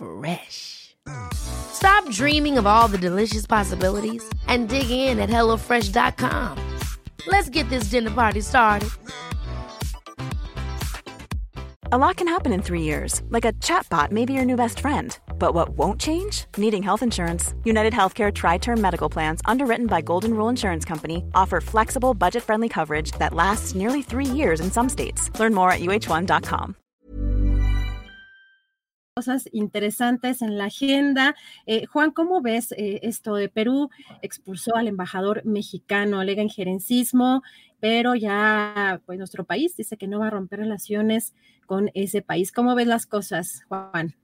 Fresh. Stop dreaming of all the delicious possibilities and dig in at HelloFresh.com. Let's get this dinner party started. A lot can happen in three years, like a chatbot may be your new best friend. But what won't change? Needing health insurance. United Healthcare Tri Term Medical Plans, underwritten by Golden Rule Insurance Company, offer flexible, budget friendly coverage that lasts nearly three years in some states. Learn more at uh1.com. cosas interesantes en la agenda. Eh, Juan, ¿cómo ves eh, esto de Perú? Expulsó al embajador mexicano, alega injerencismo, pero ya pues nuestro país dice que no va a romper relaciones con ese país. ¿Cómo ves las cosas, Juan?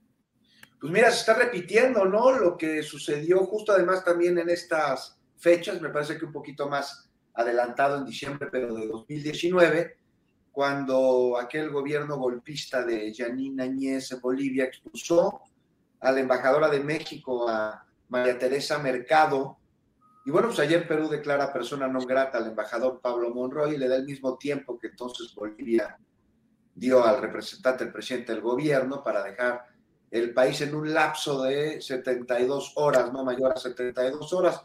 Pues mira, se está repitiendo, ¿no? Lo que sucedió justo además también en estas fechas, me parece que un poquito más adelantado en diciembre, pero de 2019 cuando aquel gobierno golpista de Janine Añez en Bolivia expulsó a la embajadora de México, a María Teresa Mercado. Y bueno, pues ayer Perú declara persona no grata al embajador Pablo Monroy y le da el mismo tiempo que entonces Bolivia dio al representante, el presidente del gobierno, para dejar el país en un lapso de 72 horas, no mayor a 72 horas.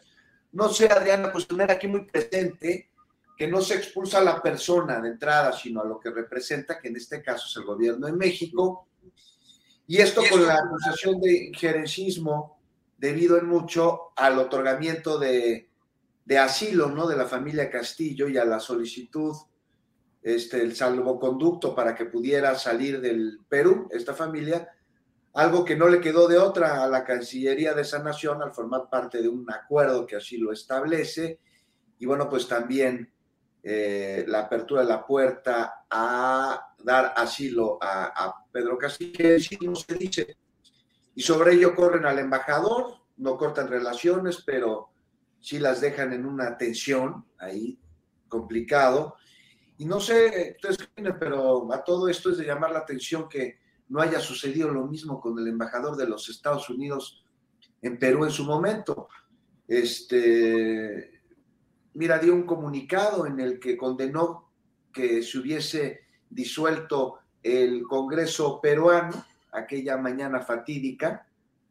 No sé, Adriana, pues tener aquí muy presente que no se expulsa a la persona de entrada, sino a lo que representa, que en este caso es el gobierno de México. Y esto con la acusación de gerencismo debido en mucho al otorgamiento de, de, asilo, ¿no? De la familia Castillo y a la solicitud, este, el salvoconducto para que pudiera salir del Perú, esta familia, algo que no le quedó de otra a la Cancillería de esa nación al formar parte de un acuerdo que así lo establece. Y bueno, pues también eh, la apertura de la puerta a dar asilo a, Pedro Castillo, no se dice. Y sobre ello corren al embajador, no cortan relaciones, pero sí las dejan en una tensión ahí, complicado. Y no sé, ustedes pero a todo esto es de llamar la atención que no haya sucedido lo mismo con el embajador de los Estados Unidos en Perú en su momento. Este, mira, dio un comunicado en el que condenó que se hubiese disuelto el Congreso peruano aquella mañana fatídica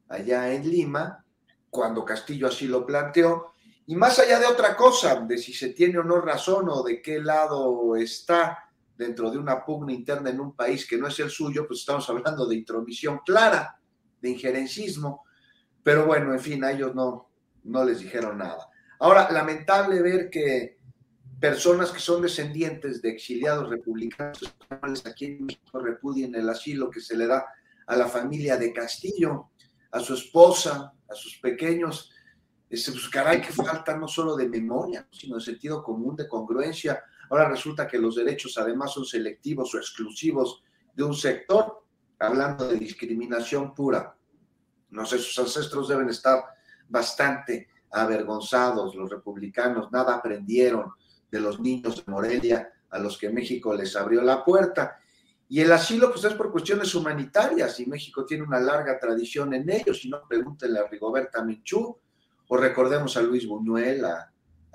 allá en Lima, cuando Castillo así lo planteó, y más allá de otra cosa, de si se tiene o no razón o de qué lado está dentro de una pugna interna en un país que no es el suyo, pues estamos hablando de intromisión clara, de injerencismo, pero bueno, en fin, a ellos no, no les dijeron nada. Ahora, lamentable ver que personas que son descendientes de exiliados republicanos españoles aquí en México repudien el asilo que se le da a la familia de Castillo, a su esposa, a sus pequeños. Pues caray, que falta no solo de memoria, sino de sentido común, de congruencia. Ahora resulta que los derechos además son selectivos o exclusivos de un sector, hablando de discriminación pura. No sé, sus ancestros deben estar bastante avergonzados los republicanos, nada aprendieron de los niños de Morelia a los que México les abrió la puerta. Y el asilo, pues es por cuestiones humanitarias, y México tiene una larga tradición en ello, si no, pregúntenle a Rigoberta Menchú, o recordemos a Luis Buñuel, a,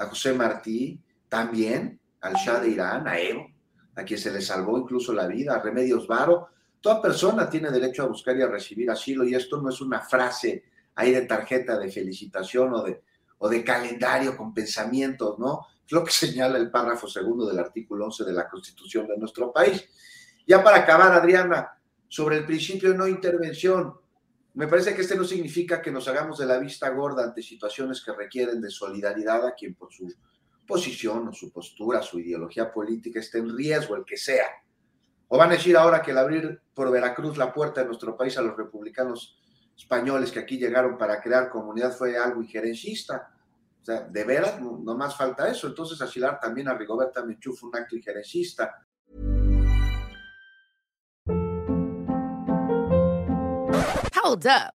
José Martí, también al Shah de Irán, a Evo, a quien se le salvó incluso la vida, a Remedios Varo. Toda persona tiene derecho a buscar y a recibir asilo, y esto no es una frase ahí de tarjeta de felicitación o de, o de calendario con pensamientos, ¿no? Es lo que señala el párrafo segundo del artículo 11 de la Constitución de nuestro país. Ya para acabar, Adriana, sobre el principio de no intervención, me parece que este no significa que nos hagamos de la vista gorda ante situaciones que requieren de solidaridad a quien por su posición o su postura, su ideología política esté en riesgo, el que sea. O van a decir ahora que el abrir por Veracruz la puerta de nuestro país a los republicanos españoles que aquí llegaron para crear comunidad fue algo injerencista. O sea, de veras, no, más falta eso. Entonces, asilar también a Rigoberta Menchú fue un acto injerencista. Hold up.